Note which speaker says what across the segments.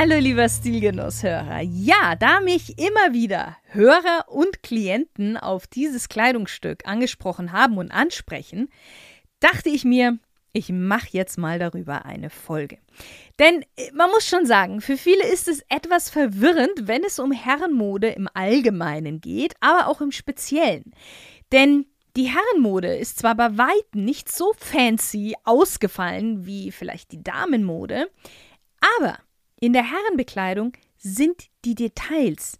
Speaker 1: Hallo lieber Stilgenusshörer. Ja, da mich immer wieder Hörer und Klienten auf dieses Kleidungsstück angesprochen haben und ansprechen, dachte ich mir, ich mache jetzt mal darüber eine Folge. Denn äh, man muss schon sagen, für viele ist es etwas verwirrend, wenn es um Herrenmode im Allgemeinen geht, aber auch im Speziellen. Denn die Herrenmode ist zwar bei weitem nicht so fancy ausgefallen wie vielleicht die Damenmode, aber in der Herrenbekleidung sind die Details,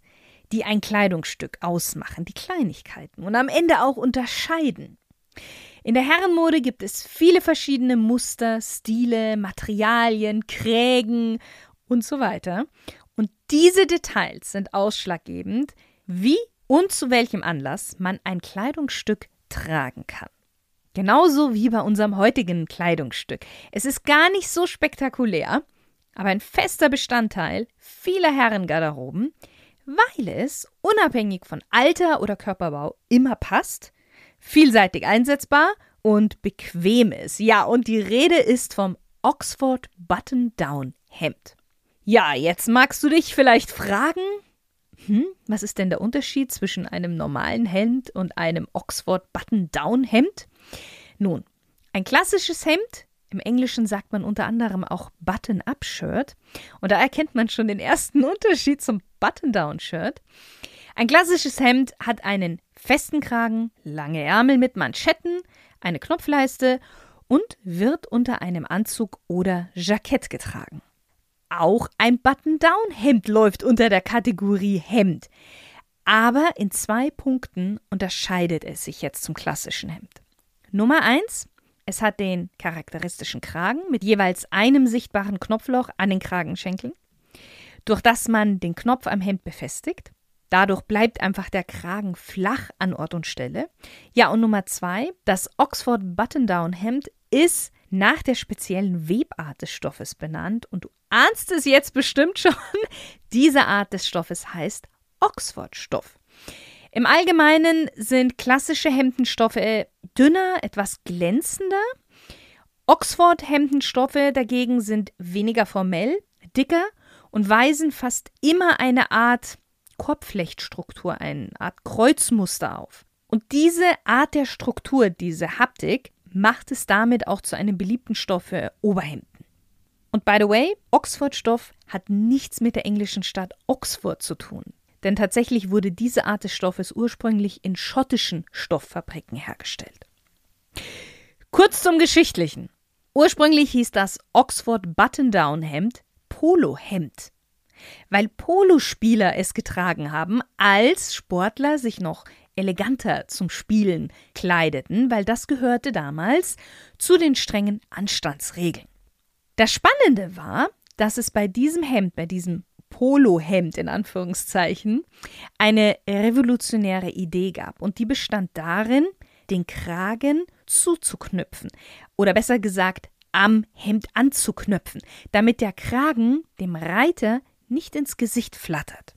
Speaker 1: die ein Kleidungsstück ausmachen, die Kleinigkeiten und am Ende auch unterscheiden. In der Herrenmode gibt es viele verschiedene Muster, Stile, Materialien, Krägen und so weiter. Und diese Details sind ausschlaggebend, wie und zu welchem Anlass man ein Kleidungsstück tragen kann. Genauso wie bei unserem heutigen Kleidungsstück. Es ist gar nicht so spektakulär, aber ein fester Bestandteil vieler Herrengarderoben, weil es, unabhängig von Alter oder Körperbau, immer passt vielseitig einsetzbar und bequem ist. Ja, und die Rede ist vom Oxford Button-Down Hemd. Ja, jetzt magst du dich vielleicht fragen, hm, was ist denn der Unterschied zwischen einem normalen Hemd und einem Oxford Button-Down Hemd? Nun, ein klassisches Hemd, im Englischen sagt man unter anderem auch Button-Up-Shirt, und da erkennt man schon den ersten Unterschied zum Button-Down-Shirt. Ein klassisches Hemd hat einen festen Kragen, lange Ärmel mit Manschetten, eine Knopfleiste und wird unter einem Anzug oder Jackett getragen. Auch ein Button-Down-Hemd läuft unter der Kategorie Hemd. Aber in zwei Punkten unterscheidet es sich jetzt zum klassischen Hemd. Nummer eins: Es hat den charakteristischen Kragen mit jeweils einem sichtbaren Knopfloch an den Kragenschenkeln, durch das man den Knopf am Hemd befestigt. Dadurch bleibt einfach der Kragen flach an Ort und Stelle. Ja, und Nummer zwei, das Oxford Button-Down Hemd ist nach der speziellen Webart des Stoffes benannt und du ahnst es jetzt bestimmt schon. Diese Art des Stoffes heißt Oxford-Stoff. Im Allgemeinen sind klassische Hemdenstoffe dünner, etwas glänzender. Oxford-Hemdenstoffe dagegen sind weniger formell, dicker und weisen fast immer eine Art Korbflechtstruktur, eine Art Kreuzmuster auf. Und diese Art der Struktur, diese Haptik, macht es damit auch zu einem beliebten Stoff für Oberhemden. Und by the way, Oxford-Stoff hat nichts mit der englischen Stadt Oxford zu tun. Denn tatsächlich wurde diese Art des Stoffes ursprünglich in schottischen Stofffabriken hergestellt. Kurz zum Geschichtlichen. Ursprünglich hieß das Oxford Button-Down-Hemd Polohemd weil Polospieler es getragen haben, als Sportler sich noch eleganter zum Spielen kleideten, weil das gehörte damals zu den strengen Anstandsregeln. Das Spannende war, dass es bei diesem Hemd, bei diesem Polohemd in Anführungszeichen, eine revolutionäre Idee gab. Und die bestand darin, den Kragen zuzuknüpfen. Oder besser gesagt, am Hemd anzuknöpfen, damit der Kragen dem Reiter nicht ins Gesicht flattert.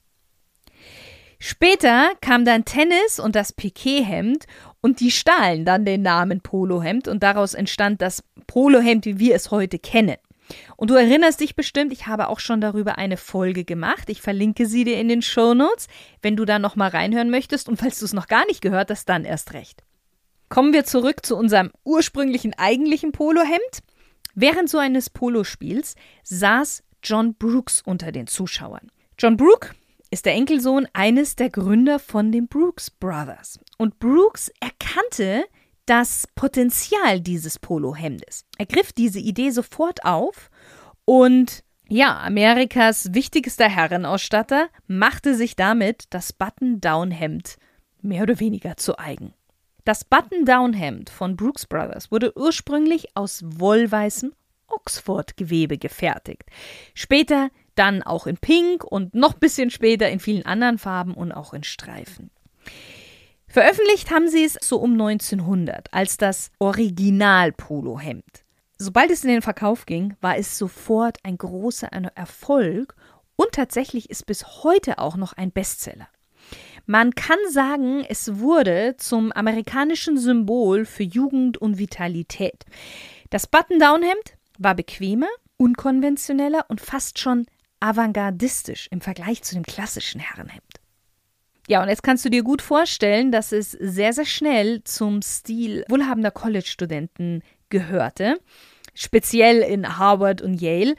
Speaker 1: Später kam dann Tennis und das Piquet-Hemd und die stahlen dann den Namen Polohemd und daraus entstand das Polohemd, wie wir es heute kennen. Und du erinnerst dich bestimmt, ich habe auch schon darüber eine Folge gemacht. Ich verlinke sie dir in den Show Notes, wenn du da noch mal reinhören möchtest und falls du es noch gar nicht gehört hast, dann erst recht. Kommen wir zurück zu unserem ursprünglichen eigentlichen Polohemd. Während so eines Polospiels saß John Brooks unter den Zuschauern. John Brooke ist der Enkelsohn eines der Gründer von den Brooks Brothers. Und Brooks erkannte das Potenzial dieses Polohemdes. Er griff diese Idee sofort auf und ja, Amerikas wichtigster Herrenausstatter machte sich damit das Button-Down-Hemd mehr oder weniger zu eigen. Das Button-Down-Hemd von Brooks Brothers wurde ursprünglich aus wollweißem Oxford-Gewebe gefertigt. Später dann auch in Pink und noch ein bisschen später in vielen anderen Farben und auch in Streifen. Veröffentlicht haben sie es so um 1900 als das Original-Polohemd. Sobald es in den Verkauf ging, war es sofort ein großer Erfolg und tatsächlich ist bis heute auch noch ein Bestseller. Man kann sagen, es wurde zum amerikanischen Symbol für Jugend und Vitalität. Das Button-Down-Hemd war bequemer, unkonventioneller und fast schon avantgardistisch im Vergleich zu dem klassischen Herrenhemd. Ja, und jetzt kannst du dir gut vorstellen, dass es sehr, sehr schnell zum Stil wohlhabender College-Studenten gehörte, speziell in Harvard und Yale.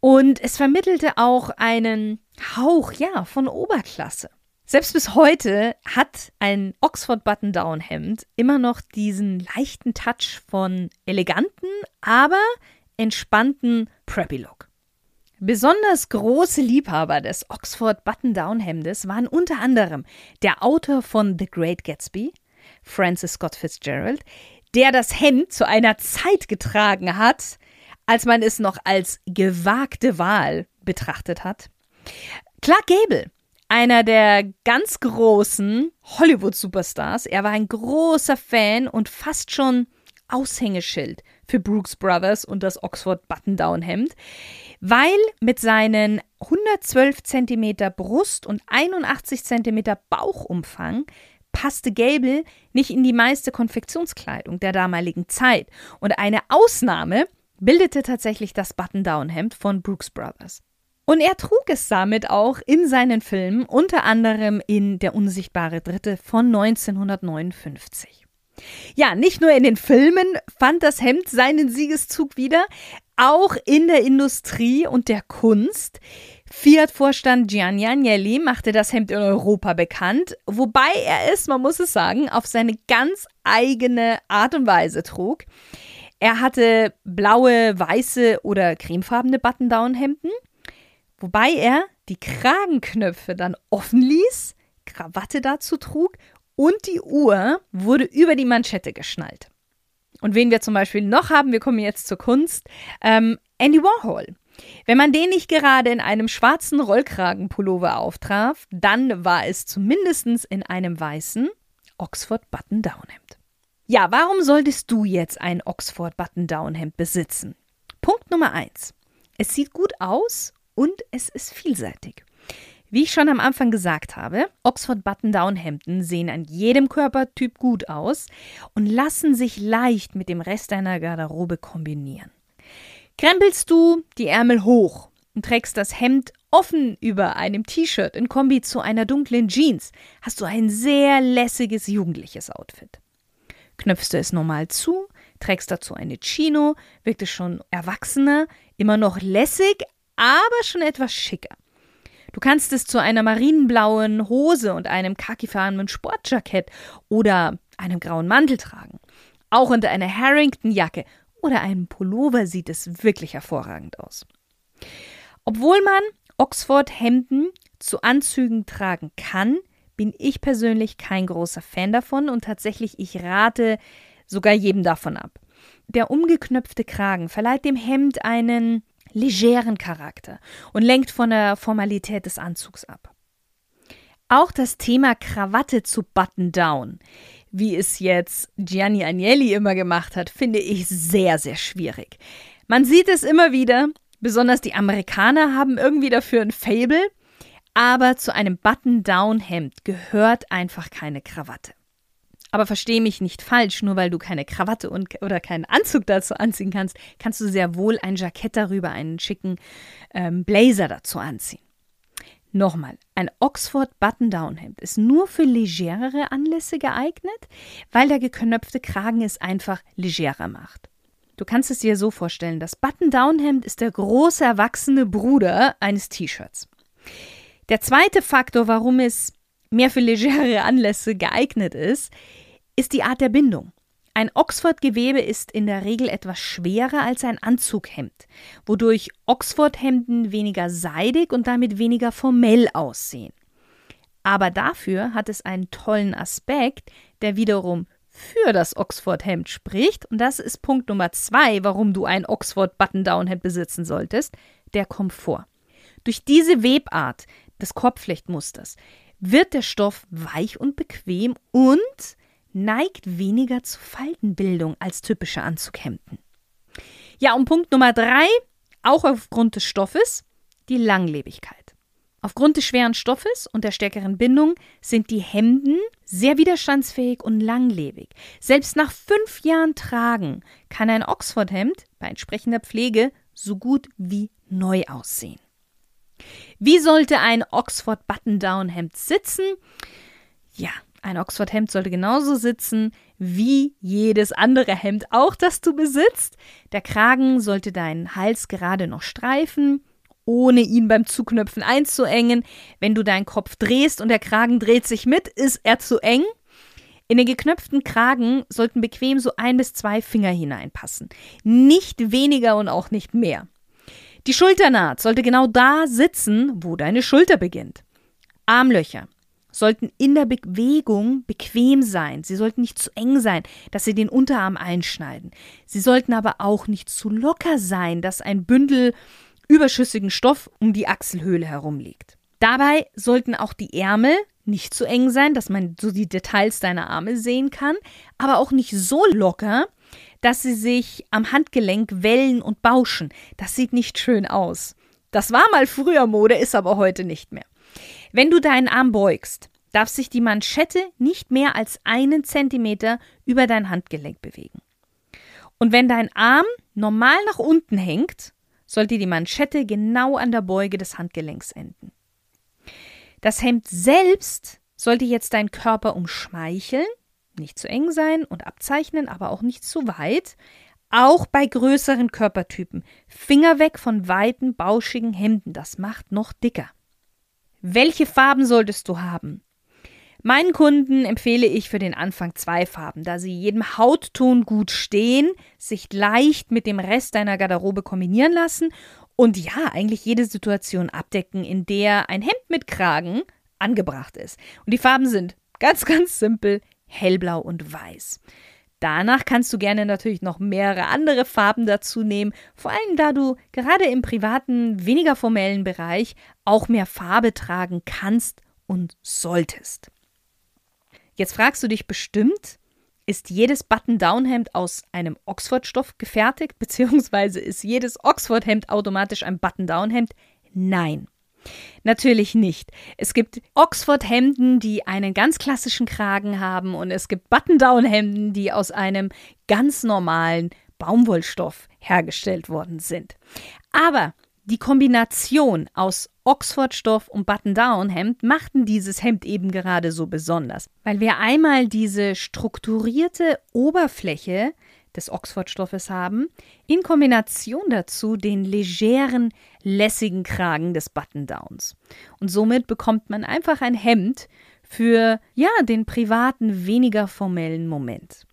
Speaker 1: Und es vermittelte auch einen Hauch, ja, von Oberklasse. Selbst bis heute hat ein Oxford Button-Down-Hemd immer noch diesen leichten Touch von eleganten, aber entspannten Preppy-Look. Besonders große Liebhaber des Oxford Button-Down-Hemdes waren unter anderem der Autor von The Great Gatsby, Francis Scott Fitzgerald, der das Hemd zu einer Zeit getragen hat, als man es noch als gewagte Wahl betrachtet hat. Clark Gable, einer der ganz großen Hollywood-Superstars, er war ein großer Fan und fast schon Aushängeschild für Brooks Brothers und das Oxford Button-Down-Hemd, weil mit seinen 112 cm Brust und 81 cm Bauchumfang passte Gable nicht in die meiste Konfektionskleidung der damaligen Zeit. Und eine Ausnahme bildete tatsächlich das Button-Down-Hemd von Brooks Brothers. Und er trug es damit auch in seinen Filmen, unter anderem in Der unsichtbare Dritte von 1959. Ja, nicht nur in den Filmen fand das Hemd seinen Siegeszug wieder, auch in der Industrie und der Kunst. Fiat-Vorstand Gianni Agnelli machte das Hemd in Europa bekannt, wobei er es, man muss es sagen, auf seine ganz eigene Art und Weise trug. Er hatte blaue, weiße oder cremefarbene Button-Down-Hemden, wobei er die Kragenknöpfe dann offen ließ, Krawatte dazu trug und die Uhr wurde über die Manschette geschnallt. Und wen wir zum Beispiel noch haben, wir kommen jetzt zur Kunst, ähm, Andy Warhol. Wenn man den nicht gerade in einem schwarzen Rollkragenpullover auftraf, dann war es zumindest in einem weißen Oxford Button-Down-Hemd. Ja, warum solltest du jetzt ein Oxford Button-Down-Hemd besitzen? Punkt Nummer eins: Es sieht gut aus und es ist vielseitig. Wie ich schon am Anfang gesagt habe, Oxford Button-Down-Hemden sehen an jedem Körpertyp gut aus und lassen sich leicht mit dem Rest deiner Garderobe kombinieren. Krempelst du die Ärmel hoch und trägst das Hemd offen über einem T-Shirt in Kombi zu einer dunklen Jeans, hast du ein sehr lässiges jugendliches Outfit. Knöpfst du es normal zu, trägst dazu eine Chino, wirkt es schon erwachsener, immer noch lässig, aber schon etwas schicker. Du kannst es zu einer marineblauen Hose und einem khakifarbenen Sportjackett oder einem grauen Mantel tragen. Auch unter einer Harrington-Jacke oder einem Pullover sieht es wirklich hervorragend aus. Obwohl man Oxford-Hemden zu Anzügen tragen kann, bin ich persönlich kein großer Fan davon und tatsächlich ich rate sogar jedem davon ab. Der umgeknöpfte Kragen verleiht dem Hemd einen legeren Charakter und lenkt von der Formalität des Anzugs ab. Auch das Thema Krawatte zu Button Down, wie es jetzt Gianni Agnelli immer gemacht hat, finde ich sehr, sehr schwierig. Man sieht es immer wieder, besonders die Amerikaner haben irgendwie dafür ein Fable, aber zu einem Button-Down-Hemd gehört einfach keine Krawatte. Aber verstehe mich nicht falsch, nur weil du keine Krawatte und, oder keinen Anzug dazu anziehen kannst, kannst du sehr wohl ein Jackett darüber, einen schicken ähm, Blazer dazu anziehen. Nochmal, ein Oxford Button-Down-Hemd ist nur für legerere Anlässe geeignet, weil der geknöpfte Kragen es einfach legerer macht. Du kannst es dir so vorstellen, das Button-Down-Hemd ist der große erwachsene Bruder eines T-Shirts. Der zweite Faktor, warum es mehr für legere Anlässe geeignet ist, ist die Art der Bindung. Ein Oxford-Gewebe ist in der Regel etwas schwerer als ein Anzughemd, wodurch Oxford-Hemden weniger seidig und damit weniger formell aussehen. Aber dafür hat es einen tollen Aspekt, der wiederum für das Oxford-Hemd spricht. Und das ist Punkt Nummer zwei, warum du ein Oxford Button-Down-Hemd besitzen solltest: der Komfort. Durch diese Webart des Korbflechtmusters wird der Stoff weich und bequem und neigt weniger zu Faltenbildung als typische Anzughemden. Ja, und Punkt Nummer drei, auch aufgrund des Stoffes, die Langlebigkeit. Aufgrund des schweren Stoffes und der stärkeren Bindung sind die Hemden sehr widerstandsfähig und langlebig. Selbst nach fünf Jahren Tragen kann ein Oxford-Hemd bei entsprechender Pflege so gut wie neu aussehen. Wie sollte ein Oxford Button-Down-Hemd sitzen? Ja, ein Oxford-Hemd sollte genauso sitzen wie jedes andere Hemd auch, das du besitzt. Der Kragen sollte deinen Hals gerade noch streifen ohne ihn beim Zuknöpfen einzuengen. Wenn du deinen Kopf drehst und der Kragen dreht sich mit, ist er zu eng. In den geknöpften Kragen sollten bequem so ein bis zwei Finger hineinpassen. Nicht weniger und auch nicht mehr. Die Schulternaht sollte genau da sitzen, wo deine Schulter beginnt. Armlöcher sollten in der Bewegung bequem sein. Sie sollten nicht zu eng sein, dass sie den Unterarm einschneiden. Sie sollten aber auch nicht zu locker sein, dass ein Bündel überschüssigen Stoff um die Achselhöhle herum liegt. Dabei sollten auch die Ärmel nicht zu eng sein, dass man so die Details deiner Arme sehen kann, aber auch nicht so locker, dass sie sich am Handgelenk wellen und bauschen. Das sieht nicht schön aus. Das war mal früher Mode, ist aber heute nicht mehr. Wenn du deinen Arm beugst, darf sich die Manschette nicht mehr als einen Zentimeter über dein Handgelenk bewegen. Und wenn dein Arm normal nach unten hängt, sollte die Manschette genau an der Beuge des Handgelenks enden. Das Hemd selbst sollte jetzt deinen Körper umschmeicheln, nicht zu eng sein und abzeichnen, aber auch nicht zu weit. Auch bei größeren Körpertypen. Finger weg von weiten, bauschigen Hemden, das macht noch dicker. Welche Farben solltest du haben? Meinen Kunden empfehle ich für den Anfang zwei Farben, da sie jedem Hautton gut stehen, sich leicht mit dem Rest deiner Garderobe kombinieren lassen und ja, eigentlich jede Situation abdecken, in der ein Hemd mit Kragen angebracht ist. Und die Farben sind ganz, ganz simpel hellblau und weiß. Danach kannst du gerne natürlich noch mehrere andere Farben dazu nehmen, vor allem da du gerade im privaten, weniger formellen Bereich auch mehr Farbe tragen kannst und solltest. Jetzt fragst du dich bestimmt, ist jedes Button-Down-Hemd aus einem Oxford-Stoff gefertigt, beziehungsweise ist jedes Oxford-Hemd automatisch ein Button-Down-Hemd? Nein. Natürlich nicht. Es gibt Oxford-Hemden, die einen ganz klassischen Kragen haben und es gibt Button-Down-Hemden, die aus einem ganz normalen Baumwollstoff hergestellt worden sind. Aber die Kombination aus Oxford-Stoff und Button-Down-Hemd machten dieses Hemd eben gerade so besonders, weil wir einmal diese strukturierte Oberfläche des Oxford-Stoffes haben, in Kombination dazu den legeren, lässigen Kragen des Button-Downs. Und somit bekommt man einfach ein Hemd für, ja, den privaten, weniger formellen Moment.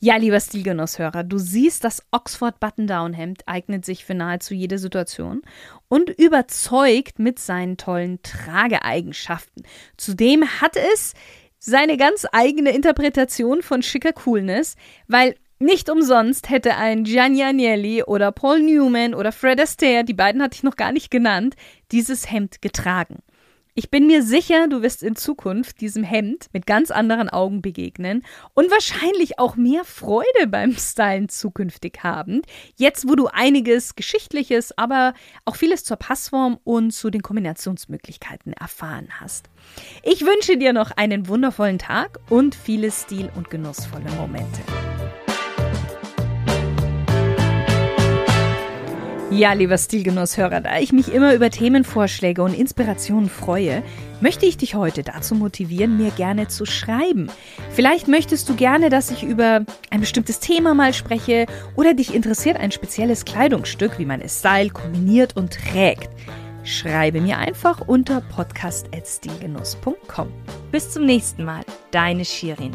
Speaker 1: Ja, lieber Stilgenusshörer, du siehst, das Oxford Button-Down-Hemd eignet sich für nahezu jede Situation und überzeugt mit seinen tollen Trageeigenschaften. Zudem hat es seine ganz eigene Interpretation von schicker Coolness, weil nicht umsonst hätte ein Gianni Agnelli oder Paul Newman oder Fred Astaire, die beiden hatte ich noch gar nicht genannt, dieses Hemd getragen. Ich bin mir sicher, du wirst in Zukunft diesem Hemd mit ganz anderen Augen begegnen und wahrscheinlich auch mehr Freude beim Stylen zukünftig haben. Jetzt, wo du einiges Geschichtliches, aber auch vieles zur Passform und zu den Kombinationsmöglichkeiten erfahren hast. Ich wünsche dir noch einen wundervollen Tag und viele stil- und genussvolle Momente. Ja, lieber Stilgenusshörer, da ich mich immer über Themenvorschläge und Inspirationen freue, möchte ich dich heute dazu motivieren, mir gerne zu schreiben. Vielleicht möchtest du gerne, dass ich über ein bestimmtes Thema mal spreche oder dich interessiert ein spezielles Kleidungsstück, wie man es Style kombiniert und trägt. Schreibe mir einfach unter podcast.stilgenuss.com. Bis zum nächsten Mal, deine Shirin.